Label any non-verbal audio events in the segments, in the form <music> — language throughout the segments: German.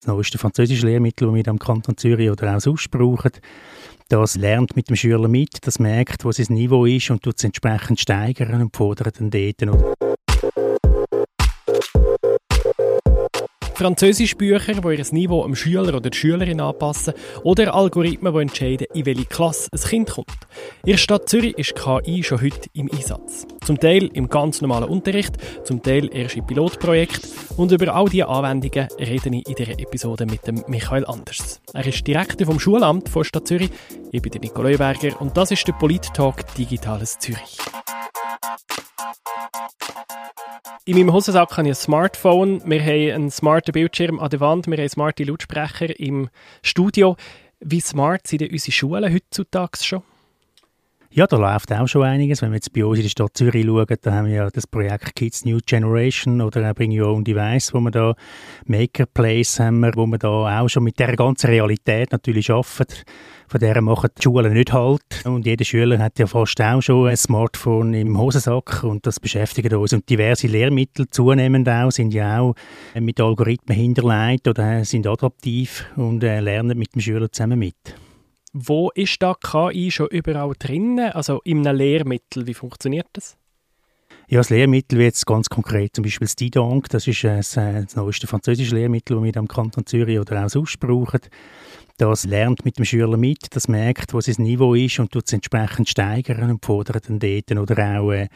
Das neueste französische Lehrmittel, das wir am Kanton Zürich oder auch sonst brauchen, das lernt mit dem Schüler mit, das merkt, wo sein Niveau ist und tut es entsprechend steigern und fordert dann dort. Französischbücher, die ihr Niveau am Schüler oder der Schülerin anpassen oder Algorithmen, die entscheiden, in welche Klasse ein Kind kommt. In der Stadt Zürich ist KI schon heute im Einsatz. Zum Teil im ganz normalen Unterricht, zum Teil erst im Pilotprojekt und über all diese Anwendungen rede ich in dieser Episode mit dem Michael Anders. Er ist Direktor vom Schulamt von Stadt Zürich, ich bin der Nicole Berger und das ist der Polit-Talk Digitales Zürich. In meinem Hosensack habe ich ein Smartphone. Wir haben einen smarten Bildschirm an der Wand. Wir haben smarte Lautsprecher im Studio. Wie smart sind denn unsere Schulen heutzutage schon? Ja, da läuft auch schon einiges. Wenn wir jetzt bei uns in der Stadt Zürich schauen, da haben wir ja das Projekt Kids New Generation oder Bring Your Own Device, wo wir da Maker Place haben, wo wir da auch schon mit der ganzen Realität natürlich arbeiten. Von der machen die Schulen nicht halt. Und jeder Schüler hat ja fast auch schon ein Smartphone im Hosensack und das beschäftigt uns. Und diverse Lehrmittel zunehmend auch sind ja auch mit Algorithmen hinterlegt oder sind adaptiv und äh, lernen mit dem Schüler zusammen mit. Wo ist da KI schon überall drin? Also in einem Lehrmittel, wie funktioniert das? Ja, das Lehrmittel wie jetzt ganz konkret, zum Beispiel das Didonk, das ist äh, das neueste französische Lehrmittel, das wir am Kanton Zürich oder auch sonst brauchen. Das lernt mit dem Schüler mit, das merkt, wo sein Niveau ist und tut es entsprechend steigern und fordert dann dort oder auch äh,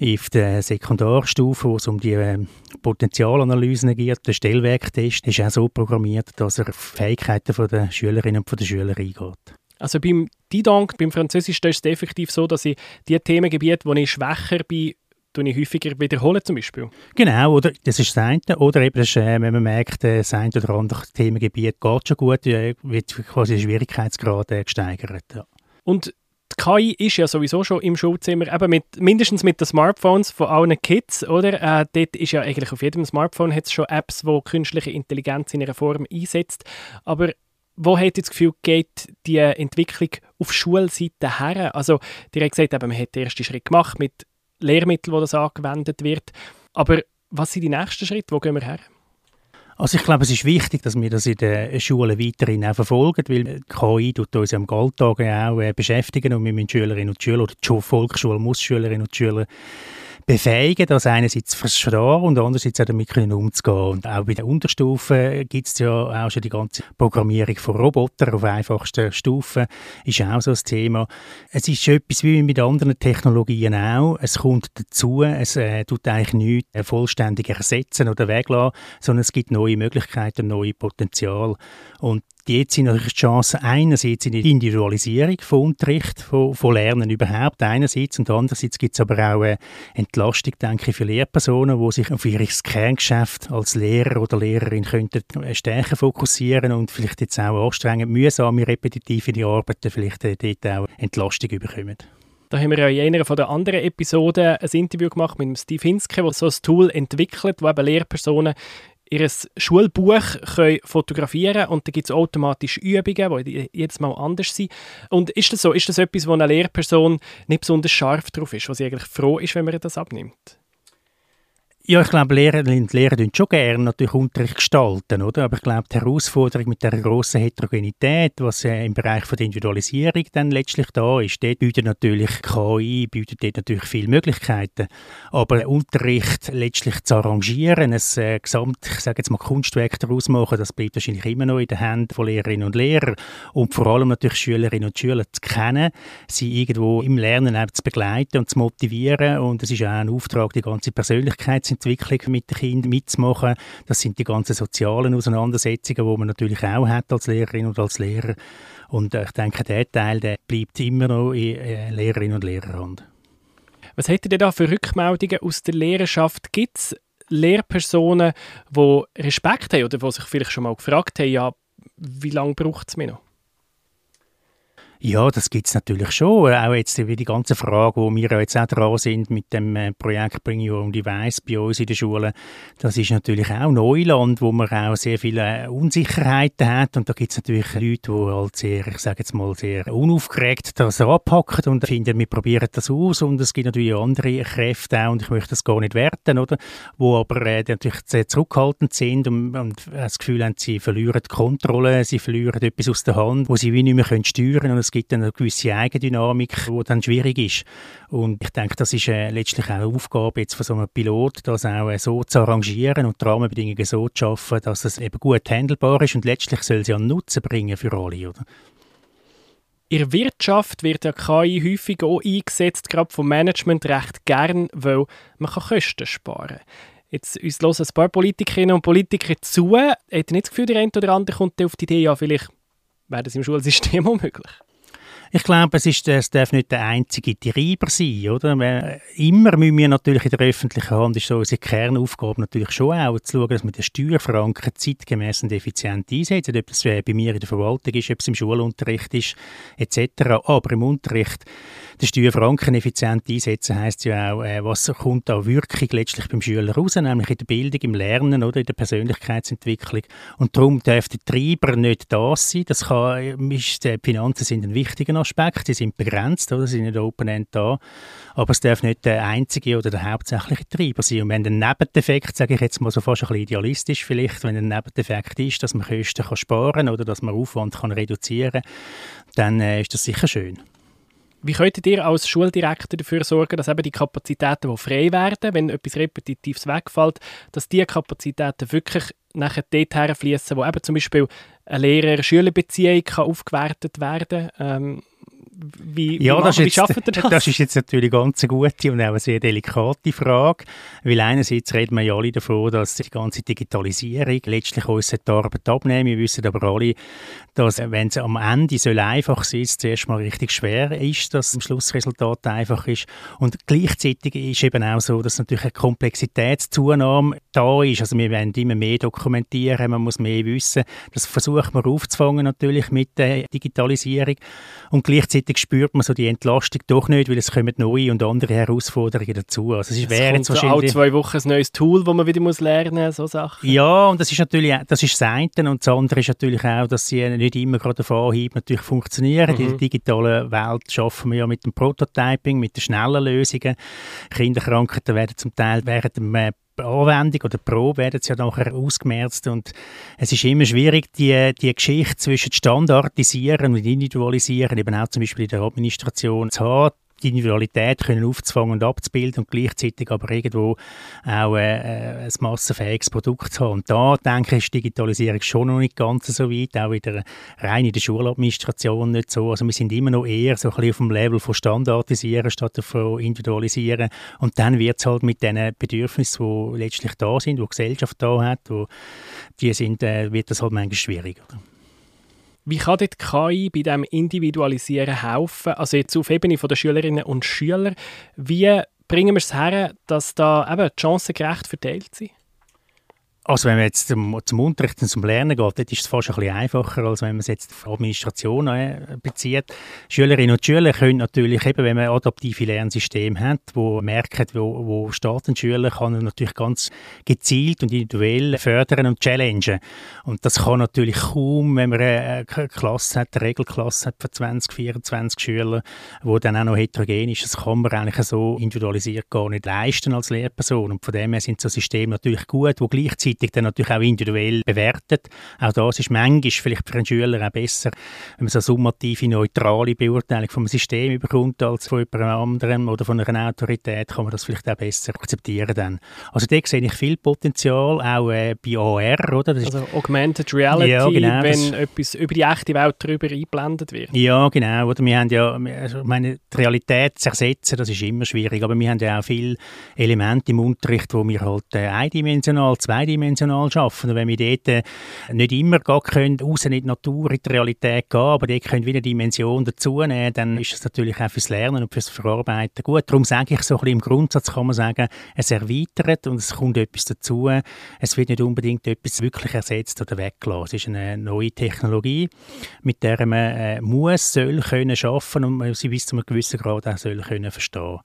auf der Sekundarstufe, wo es um die äh, Potenzialanalysen geht, der Stellwerktest ist auch so programmiert, dass er auf Fähigkeiten der Schülerinnen und der Schüler eingeht. Also beim Didank, beim Französisch, ist es effektiv so, dass ich die Themengebiete, wo ich schwächer bin, ich häufiger wiederholen zum Beispiel. Genau, oder das ist das eine. Oder eben, das ist, äh, wenn man merkt, äh, das eine oder andere Themengebiet geht schon gut, äh, wird quasi der Schwierigkeitsgrad äh, gesteigert. Ja. Und KI ist ja sowieso schon im Schulzimmer, eben mit, mindestens mit den Smartphones von allen Kids, oder? Äh, dort ist ja eigentlich auf jedem Smartphone hat schon Apps, wo künstliche Intelligenz in einer Form einsetzt. Aber wo hat das Gefühl, geht die Entwicklung auf Schulseite her? Also, ihr habt gesagt, eben, man hat den ersten Schritt gemacht mit Lehrmitteln, wo das angewendet wird. Aber was sind die nächsten Schritte? Wo gehen wir her? Also ich glaube, es ist wichtig, dass wir das in den Schulen weiterhin auch verfolgen, weil KI tut uns am Alltag auch äh, beschäftigen und wir müssen Schülerinnen und Schüler oder die Volksschule muss Schülerinnen und Schüler befähigen, das einerseits zu verstehen und andererseits auch damit umzugehen. Und auch bei der Unterstufe gibt es ja auch schon die ganze Programmierung von Robotern auf einfachsten Stufen, ist auch so ein Thema. Es ist etwas wie mit anderen Technologien auch. Es kommt dazu, es äh, tut eigentlich nichts äh, vollständig ersetzen oder weglassen, sondern es gibt neue Möglichkeiten, neue Potenzial. Und Jetzt sind natürlich die Chancen einerseits in der Individualisierung von Unterricht, von, von Lernen überhaupt einerseits und andererseits gibt es aber auch eine Entlastung, denke ich, für Lehrpersonen, die sich auf ihr Kerngeschäft als Lehrer oder Lehrerin könnten stärker fokussieren und vielleicht jetzt auch anstrengend, mühsame, repetitive Arbeiten vielleicht dort auch Entlastung bekommen. Da haben wir ja in einer der anderen Episoden ein Interview gemacht mit Steve Hinske, der so ein Tool entwickelt, wo eben Lehrpersonen ihr Schulbuch können fotografieren und dann gibt es automatisch Übungen, die jedes Mal anders sind. Und ist das so? Ist das etwas, wo eine Lehrperson nicht besonders scharf drauf ist, wo sie eigentlich froh ist, wenn man das abnimmt? Ja, ich glaube, Lehrerinnen und Lehrer tun schon gerne natürlich Unterricht gestalten, oder? Aber ich glaube, die Herausforderung mit der grossen Heterogenität, was äh, im Bereich der Individualisierung dann letztlich da ist, dort bietet natürlich KI, bietet dort natürlich viele Möglichkeiten. Aber Unterricht letztlich zu arrangieren, ein äh, Gesamt, ich sage jetzt mal Kunstwerk daraus machen, das bleibt wahrscheinlich immer noch in den Händen von Lehrerinnen und Lehrern. Und vor allem natürlich Schülerinnen und Schüler zu kennen, sie irgendwo im Lernen zu begleiten und zu motivieren. Und es ist auch ein Auftrag, die ganze Persönlichkeit zu Entwicklung mit den Kindern mitzumachen. Das sind die ganzen sozialen Auseinandersetzungen, die man natürlich auch hat als Lehrerin und als Lehrer. Und ich denke, der Teil der bleibt immer noch in äh, Lehrerinnen und Lehrerhand. Was hättet ihr da für Rückmeldungen aus der Lehrerschaft? Gibt es Lehrpersonen, die Respekt haben oder die sich vielleicht schon mal gefragt haben, ja, wie lange braucht es mir noch? Ja, das gibt es natürlich schon. Auch jetzt wie die ganze Frage, wo wir jetzt auch dran sind mit dem äh, Projekt Bring Your Own Device bei uns in der Schule, das ist natürlich auch Neuland, wo man auch sehr viele Unsicherheiten hat. Und da gibt es natürlich Leute, die halt sehr, ich sage jetzt mal, sehr unaufgeregt das anpacken und finden, wir probieren das aus. Und es gibt natürlich andere Kräfte auch und ich möchte das gar nicht werten, oder, wo aber äh, natürlich sehr zurückhaltend sind und, und das Gefühl haben, sie verlieren die Kontrolle, sie verlieren etwas aus der Hand, wo sie wie nicht mehr können steuern. Können es gibt eine gewisse Eigendynamik, die dann schwierig ist. Und ich denke, das ist äh, letztlich auch eine Aufgabe jetzt von so einem Pilot, das auch äh, so zu arrangieren und die Rahmenbedingungen so zu schaffen, dass es eben gut handelbar ist und letztlich soll sie einen Nutzen bringen für alle. Oder? In der Wirtschaft wird ja KI häufig auch eingesetzt, gerade vom Management recht gern, weil man kann Kosten sparen kann. Jetzt uns hören ein paar Politikerinnen und Politiker zu. Hat ihr nicht das Gefühl, der eine oder andere kommt auf die Idee, ja, vielleicht wäre das im Schulsystem <laughs> auch möglich? Ich glaube, es, ist, es darf nicht der einzige Treiber sein. Oder? Immer müssen wir natürlich in der öffentlichen Hand, ist so unsere Kernaufgabe natürlich schon auch, zu schauen, dass wir den Steuerfranken zeitgemäß und effizient einsetzen. Ob das bei mir in der Verwaltung ist, ob es im Schulunterricht ist, etc. Aber im Unterricht den Steuerfranken effizient einsetzen heisst ja auch, äh, was kommt da Wirkung letztlich beim Schüler raus, nämlich in der Bildung, im Lernen oder in der Persönlichkeitsentwicklung. Und darum darf der Treiber nicht das sein. Das kann, die Finanzen sind ein wichtiger Aspekt, die sind begrenzt, oder? sie sind nicht Open-End da, aber es darf nicht der einzige oder der hauptsächliche Treiber sein. Und wenn der Nebendefekt, sage ich jetzt mal so fast ein bisschen idealistisch vielleicht, wenn ein Nebendefekt ist, dass man Kosten kann sparen oder dass man Aufwand kann reduzieren kann, dann äh, ist das sicher schön. Wie könntet ihr als Schuldirektor dafür sorgen, dass eben die Kapazitäten, die frei werden, wenn etwas Repetitives wegfällt, dass diese Kapazitäten wirklich nachher dorthin fließen, wo eben zum Beispiel eine Lehrer-Schüler-Beziehung aufgewertet werden kann? Ähm, wie, ja, wie, das, wie ist jetzt, das? das ist jetzt natürlich ganz eine gute und auch eine sehr delikate Frage, weil einerseits reden wir ja alle davon, dass die ganze Digitalisierung letztlich uns die Arbeit abnehmen. Wir wissen aber alle, dass wenn es am Ende soll einfach sein, es zuerst mal richtig schwer ist, dass das Schlussresultat einfach ist und gleichzeitig ist eben auch so, dass natürlich eine Komplexitätszunahme da ist. Also wir werden immer mehr dokumentieren, man muss mehr wissen. Das versucht man aufzufangen natürlich mit der Digitalisierung und gleichzeitig gleichzeitig spürt man so die Entlastung doch nicht, weil es kommen neue und andere Herausforderungen dazu. Also es, es wäre jetzt wahrscheinlich alle zwei Wochen ein neues Tool, das man wieder muss lernen muss, so Sachen. Ja, und das ist natürlich, das ist das eine und das andere ist natürlich auch, dass sie nicht immer gerade auf Anhieb natürlich funktionieren. Mhm. In der digitalen Welt schaffen wir ja mit dem Prototyping, mit den schnellen Lösungen. Kinderkrankheiten werden zum Teil während dem äh, Anwendung oder Pro werden sie ja nachher ausgemerzt und es ist immer schwierig, die, die Geschichte zwischen Standardisieren und Individualisieren, eben auch zum Beispiel in der Administration zu haben die Individualität können aufzufangen und abzubilden und gleichzeitig aber irgendwo auch äh, äh, ein massenfähiges Produkt zu haben. Und da, denke ich, ist Digitalisierung schon noch nicht ganz so weit, auch in der, rein in der Schuladministration nicht so. Also wir sind immer noch eher so ein bisschen auf dem Level von Standardisieren statt von Individualisieren. Und dann wird es halt mit den Bedürfnissen, die letztlich da sind, die die Gesellschaft da hat, wo die sind, äh, wird das halt manchmal schwieriger. Wie kann die KI bei diesem Individualisieren helfen? Also jetzt auf Ebene der Schülerinnen und Schüler. Wie bringen wir es her, dass da eben die Chancen gerecht verteilt sind? Also wenn man jetzt zum, zum Unterricht und zum Lernen geht, dort ist es fast ein bisschen einfacher, als wenn man es jetzt auf Administration äh, bezieht. Schülerinnen und Schüler können natürlich eben, wenn man adaptive Lernsysteme hat, wo merken, wo, wo steht Schüler, kann er natürlich ganz gezielt und individuell fördern und challengen. Und das kann natürlich kaum, wenn man eine Klasse hat, eine Regelklasse hat von 20, 24 Schülern, wo dann auch noch heterogen ist, das kann man eigentlich so individualisiert gar nicht leisten als Lehrperson. Und von dem her sind so Systeme natürlich gut, wo gleichzeitig gleichzeitig dann natürlich auch individuell bewertet. Auch das ist manchmal vielleicht für einen Schüler auch besser, wenn man so eine summative, neutrale Beurteilung vom System bekommt als von jemand anderem oder von einer Autorität, kann man das vielleicht auch besser akzeptieren dann. Also da sehe ich viel Potenzial, auch äh, bei AR, oder? also Augmented Reality, ja, genau, wenn etwas über die echte Welt drüber eingeblendet wird. Ja, genau. Oder wir haben ja, also meine, die Realität zu ersetzen, das ist immer schwierig, aber wir haben ja auch viele Elemente im Unterricht, wo wir halt äh, eindimensional, zweidimensional dreidimensional arbeiten. Und wenn wir dort äh, nicht immer gehen können, raus in die Natur, in die Realität gehen, aber dort können wir eine Dimension dazu nehmen, dann ist es natürlich auch fürs Lernen und fürs Verarbeiten gut. Darum sage ich so ein bisschen im Grundsatz kann man sagen, es erweitert und es kommt etwas dazu. Es wird nicht unbedingt etwas wirklich ersetzt oder weggelassen. Es ist eine neue Technologie, mit der man äh, muss, soll können arbeiten und man sie bis zu einem gewissen Grad auch soll können verstehen.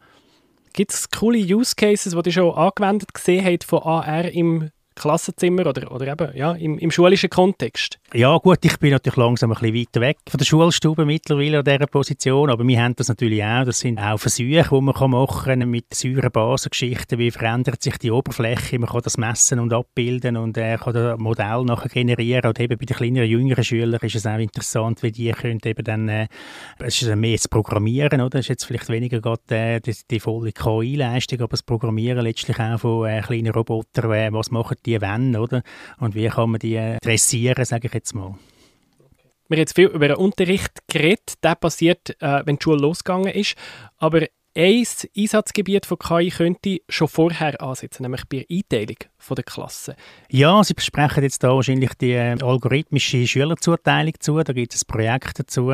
Gibt es coole Use Cases, die ihr schon angewendet gesehen habt von AR im Klassenzimmer oder, oder eben ja, im, im schulischen Kontext? Ja gut, ich bin natürlich langsam ein bisschen weiter weg von der Schulstube mittlerweile an dieser Position, aber wir haben das natürlich auch, das sind auch Versuche, die man machen kann mit Säurebasengeschichten, wie verändert sich die Oberfläche, man kann das messen und abbilden und er kann das Modell nachher generieren und eben bei den kleineren, jüngeren Schülern ist es auch interessant, wie die können eben dann, äh, es ist mehr das Programmieren, oder? Es ist jetzt vielleicht weniger gerade äh, die, die volle KI-Leistung, aber das Programmieren letztlich auch von äh, kleinen Robotern, äh, was machen die wenn, oder? Und wie kann man die äh, dressieren, sage ich jetzt mal. Wir haben jetzt viel über den Unterricht geredet, der passiert, äh, wenn die Schule losgegangen ist, aber ein Einsatzgebiet von KI könnte schon vorher ansetzen, nämlich bei der Einteilung der Klassen. Ja, Sie besprechen jetzt da wahrscheinlich die äh, algorithmische Schülerzuteilung zu, da gibt es ein Projekt dazu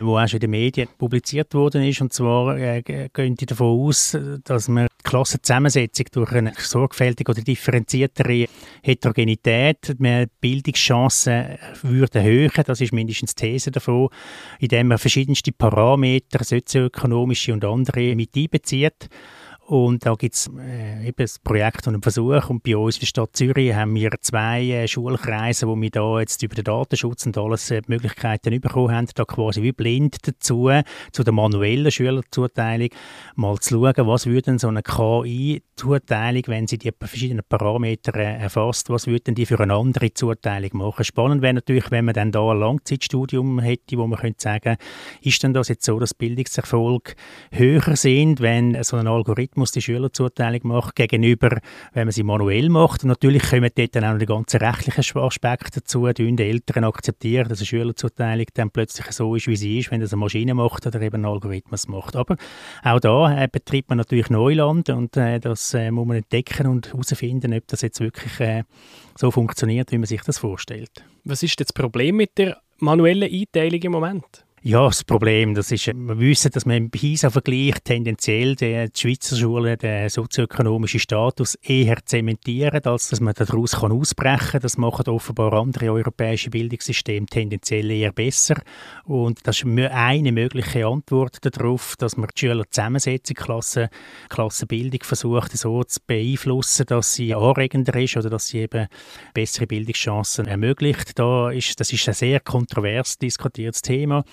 wo auch schon in den Medien publiziert worden ist. Und zwar äh, gehen die davon aus, dass man die Klassenzusammensetzung durch eine sorgfältige oder differenziertere Heterogenität mehr Bildungschancen würde erhöhen. Das ist mindestens die These davon, indem man verschiedenste Parameter, sozioökonomische und andere mit einbezieht. Und da gibt es äh, eben ein Projekt und einen Versuch. Und bei uns in der Stadt Zürich haben wir zwei äh, Schulkreise, wo wir da jetzt über den Datenschutz und alles äh, Möglichkeiten bekommen haben, da quasi wie blind dazu, zu der manuellen Schülerzuteilung, mal zu schauen, was würde denn so eine KI-Zuteilung, wenn sie die verschiedenen Parameter äh, erfasst, was würde denn die für eine andere Zuteilung machen? Spannend wäre natürlich, wenn man dann da ein Langzeitstudium hätte, wo man könnte sagen, ist denn das jetzt so, dass Bildungserfolg höher sind, wenn so ein Algorithmus Algorithmus die Schülerzuteilung macht, gegenüber, wenn man sie manuell macht. Und natürlich kommen dort dann auch noch die ganzen rechtlichen Aspekte dazu, die Eltern akzeptieren, dass eine Schülerzuteilung dann plötzlich so ist, wie sie ist, wenn das eine Maschine macht oder eben ein Algorithmus macht. Aber auch da äh, betreibt man natürlich Neuland und äh, das äh, muss man entdecken und herausfinden, ob das jetzt wirklich äh, so funktioniert, wie man sich das vorstellt. Was ist das Problem mit der manuellen Einteilung im Moment? Ja, das Problem, das ist, wir wissen, dass man im PISA-Vergleich tendenziell die, Schweizer Schulen den sozioökonomischen Status eher zementieren, als dass man daraus ausbrechen kann. Das machen offenbar andere europäische Bildungssysteme tendenziell eher besser. Und das ist eine mögliche Antwort darauf, dass man die Schülerzusammensetzung, Klassen, Klassenbildung versucht, so zu beeinflussen, dass sie anregender ist oder dass sie eben bessere Bildungschancen ermöglicht. Da ist, das ist ein sehr kontrovers diskutiertes Thema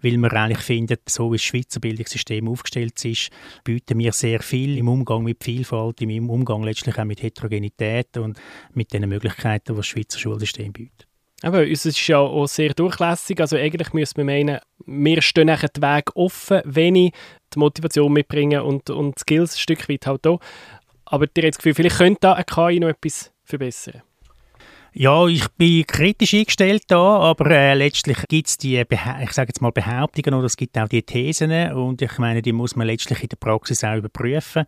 weil wir eigentlich finden, so wie das Schweizer Bildungssystem aufgestellt ist, bieten wir sehr viel im Umgang mit Vielfalt, im Umgang letztlich auch mit Heterogenität und mit den Möglichkeiten, die das Schweizer Schulsystem bietet. Aber es ist ja auch sehr durchlässig. Also eigentlich müsste man meinen, wir stehen nachher den Weg offen, wenn ich die Motivation mitbringen und, und Skills ein Stück weit halt auch. Aber ihr habt das Gefühl, vielleicht könnte da eine KI noch etwas verbessern? Ja, ich bin kritisch eingestellt da, aber äh, letztlich gibt es die, ich sage jetzt mal Behauptungen oder es gibt auch die Thesen und ich meine, die muss man letztlich in der Praxis auch überprüfen.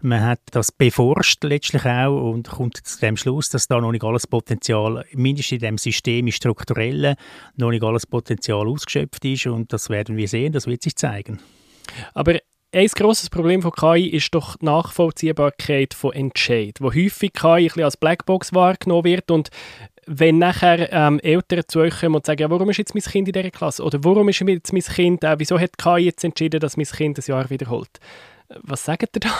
Man hat das beforscht letztlich auch und kommt zu dem Schluss, dass da noch nicht alles Potenzial, mindestens in dem System strukturellen, noch nicht alles Potenzial ausgeschöpft ist und das werden wir sehen, das wird sich zeigen. Aber ein grosses Problem von KI ist doch die Nachvollziehbarkeit von Entscheid, wo häufig KI als Blackbox wahrgenommen wird und wenn nachher ähm, Eltern zu euch kommen und sagen, ja, warum ist jetzt mein Kind in dieser Klasse oder warum ist jetzt mein Kind, äh, wieso hat KI jetzt entschieden, dass mein Kind das Jahr wiederholt? Was sagt ihr da?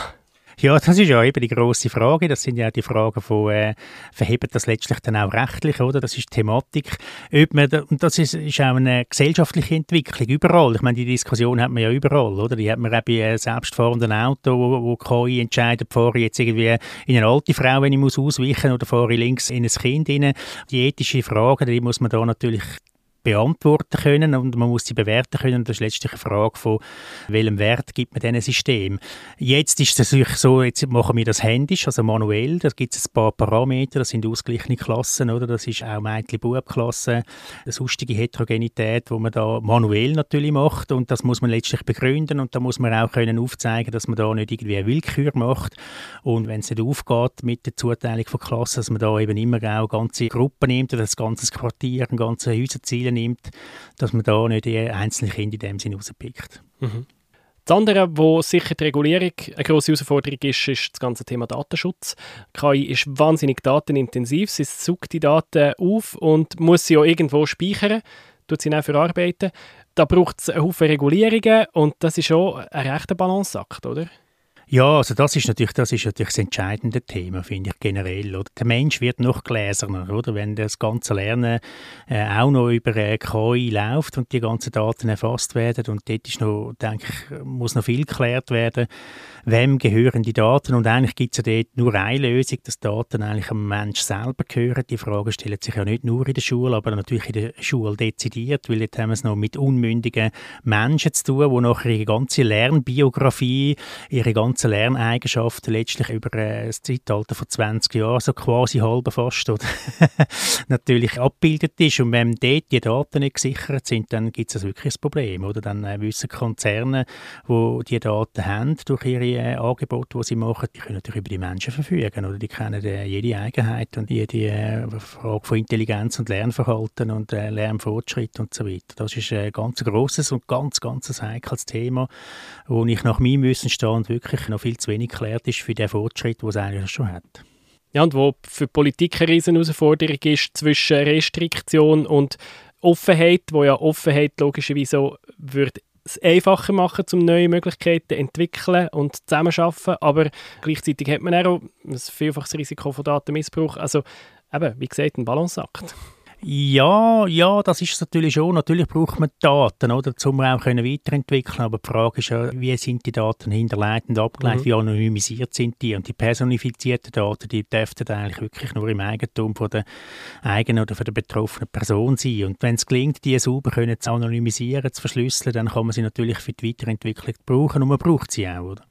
Ja, das ist ja eben die große Frage. Das sind ja die Fragen von, äh, verhebt das letztlich dann auch rechtlich, oder? Das ist die Thematik. Ob man und das ist, ist auch eine gesellschaftliche Entwicklung überall. Ich meine, die Diskussion hat man ja überall, oder? Die hat man auch bei äh, selbstfahrenden Autos, wo, wo KI entscheidet, fahre ich jetzt irgendwie in eine alte Frau, wenn ich muss ausweichen, oder fahre ich links in ein Kind rein. Die ethische Frage, die muss man da natürlich beantworten können und man muss sie bewerten können. Das ist letztlich eine Frage von, welchem Wert gibt man diesem System. Jetzt ist es natürlich so, jetzt machen wir das händisch, also manuell. Da gibt es ein paar Parameter, das sind ausgeglichene Klassen, oder? Das ist auch Mädchen-Bub-Klasse, eine sonstige Heterogenität, wo man da manuell natürlich macht und das muss man letztlich begründen und da muss man auch können aufzeigen, dass man da nicht irgendwie eine Willkür macht und wenn es nicht aufgeht mit der Zuteilung von Klassen, dass man da eben immer auch ganze Gruppen nimmt oder das ganze Quartier, ein ganze Häuserziele nimmt, dass man da nicht die einzelnen Kinder in dem Sinne rauspickt. Mhm. Das andere, wo sicher die Regulierung eine grosse Herausforderung ist, ist das ganze Thema Datenschutz. KI ist wahnsinnig datenintensiv. Sie sucht die Daten auf und muss sie auch irgendwo speichern, tut sie dann verarbeiten. Da braucht es einen Haufen Regulierungen und das ist schon ein rechter Balanceakt, oder? Ja, also das ist natürlich das, ist natürlich das entscheidende Thema, finde ich generell. Oder? Der Mensch wird noch gläserner, oder? wenn das ganze Lernen äh, auch noch über äh, KI läuft und die ganzen Daten erfasst werden. Und dort ist noch, denke ich, muss noch viel geklärt werden, wem gehören die Daten. Und eigentlich gibt es ja dort nur eine Lösung, dass Daten eigentlich am Mensch selber gehören. Die Frage stellt sich ja nicht nur in der Schule, aber natürlich in der Schule dezidiert, weil jetzt haben wir es noch mit unmündigen Menschen zu tun, die nachher ihre ganze Lernbiografie, ihre ganze ganzen Lerneigenschaften letztlich über äh, das Zeitalter von 20 Jahren, so quasi halb fast, oder, <laughs> natürlich abgebildet ist. Und wenn dort die Daten nicht gesichert sind, dann gibt es wirklich ein Problem. Oder? Dann äh, wissen Konzerne, die die Daten haben, durch ihre äh, Angebote, die sie machen, die können natürlich über die Menschen verfügen. Oder? Die kennen äh, jede Eigenheit und jede äh, Frage von Intelligenz und Lernverhalten und äh, Lernfortschritt und so weiter. Das ist ein ganz grosses und ganz, ganz heikles Thema, wo ich nach meinem Wissensstand wirklich noch viel zu wenig geklärt ist für den Fortschritt, den es eigentlich schon hat. Ja, und wo für die Politik eine riesen Herausforderung ist zwischen Restriktion und Offenheit, wo ja Offenheit logischerweise würde es einfacher machen, um neue Möglichkeiten zu entwickeln und zusammenzuarbeiten, aber gleichzeitig hat man auch ein vielfaches Risiko von Datenmissbrauch. Also eben, wie gesagt, ein Balanceakt. Ja, ja, das ist es natürlich schon. Natürlich braucht man Daten, oder, um auch können weiterentwickeln. Aber die Frage ist ja, wie sind die Daten hinterlegt und abgeleitet, mhm. wie anonymisiert sind die? Und die personifizierten Daten, die dürften eigentlich wirklich nur im Eigentum von der eigenen oder von der betroffenen Person sein. Und wenn es gelingt, die sauber können zu anonymisieren, zu verschlüsseln, dann kann man sie natürlich für die Weiterentwicklung brauchen und man braucht sie auch, oder?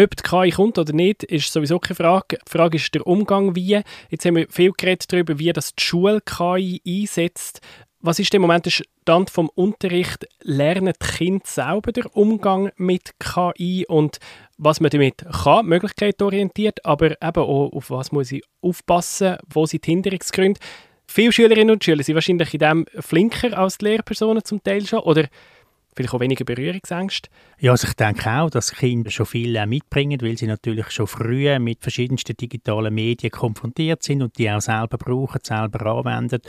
Ob die KI kommt oder nicht, ist sowieso keine Frage. Die Frage ist der Umgang wie. Jetzt haben wir viel geredet darüber, wie das die Schule KI einsetzt. Was ist im Moment der Stand vom Unterricht? Lernen die Kinder selber den Umgang mit KI und was man damit kann, möglichkeitsorientiert, aber eben auch auf was muss ich aufpassen, wo sind die Hinderungsgründe. Viele Schülerinnen und Schüler sind wahrscheinlich in dem flinker als die Lehrpersonen zum Teil schon oder vielleicht auch weniger Berührungsängste? Ja, also ich denke auch, dass Kinder schon viel mitbringen, weil sie natürlich schon früh mit verschiedensten digitalen Medien konfrontiert sind und die auch selber brauchen, selber anwenden.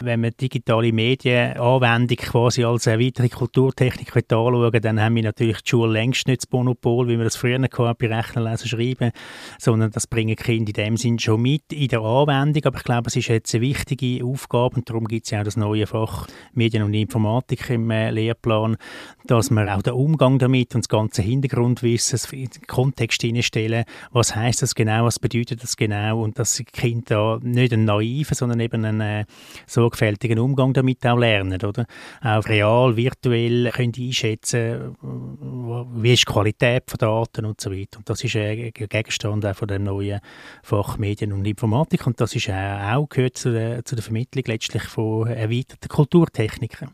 Wenn man digitale Medienanwendung quasi als weitere Kulturtechnik anschauen dann haben wir natürlich die Schule längst nicht das Monopol, wie wir das früher hatten, bei Rechnen, Lesen, Schreiben, sondern das bringen Kinder in dem Sinn schon mit in der Anwendung. Aber ich glaube, es ist jetzt eine wichtige Aufgabe und darum gibt es ja auch das neue Fach Medien und Informatik im äh, Lehrplan, dass man auch den Umgang damit und das ganze Hintergrundwissen in den Kontext hineinstellen, was heißt das genau, was bedeutet das genau und dass die Kinder da nicht einen naiven, sondern eben einen äh, sorgfältigen Umgang damit auch lernen, oder? Auch real, virtuell können einschätzen, wie ist die Qualität von Daten und so weiter. Und das ist ein Gegenstand auch von dem neuen Fach Medien und Informatik und das ist auch gehört zu der, zu der Vermittlung letztlich von erweiterten Kulturtechniken.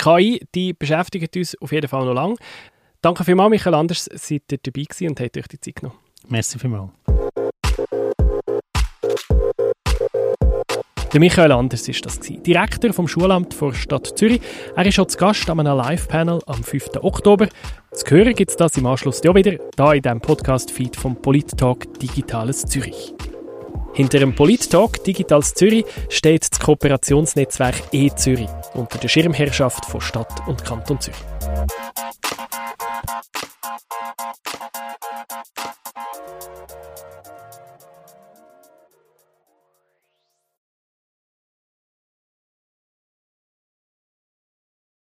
Die KI die beschäftigt uns auf jeden Fall noch lange. Danke vielmals, Michael Anders, seid ihr dabei gewesen und habt euch die Zeit genommen. Merci vielmals. Der Michael Anders ist das gewesen, Direktor vom Schulamt der Stadt Zürich. Er ist schon zu Gast an einem Live-Panel am 5. Oktober. Zu hören gibt es das im Anschluss ja wieder, da in dem Podcast-Feed vom Polit-Talk Digitales Zürich. Hinter dem Polit-Talk Digitals Zürich steht das Kooperationsnetzwerk E-Zürich unter der Schirmherrschaft von Stadt und Kanton Zürich.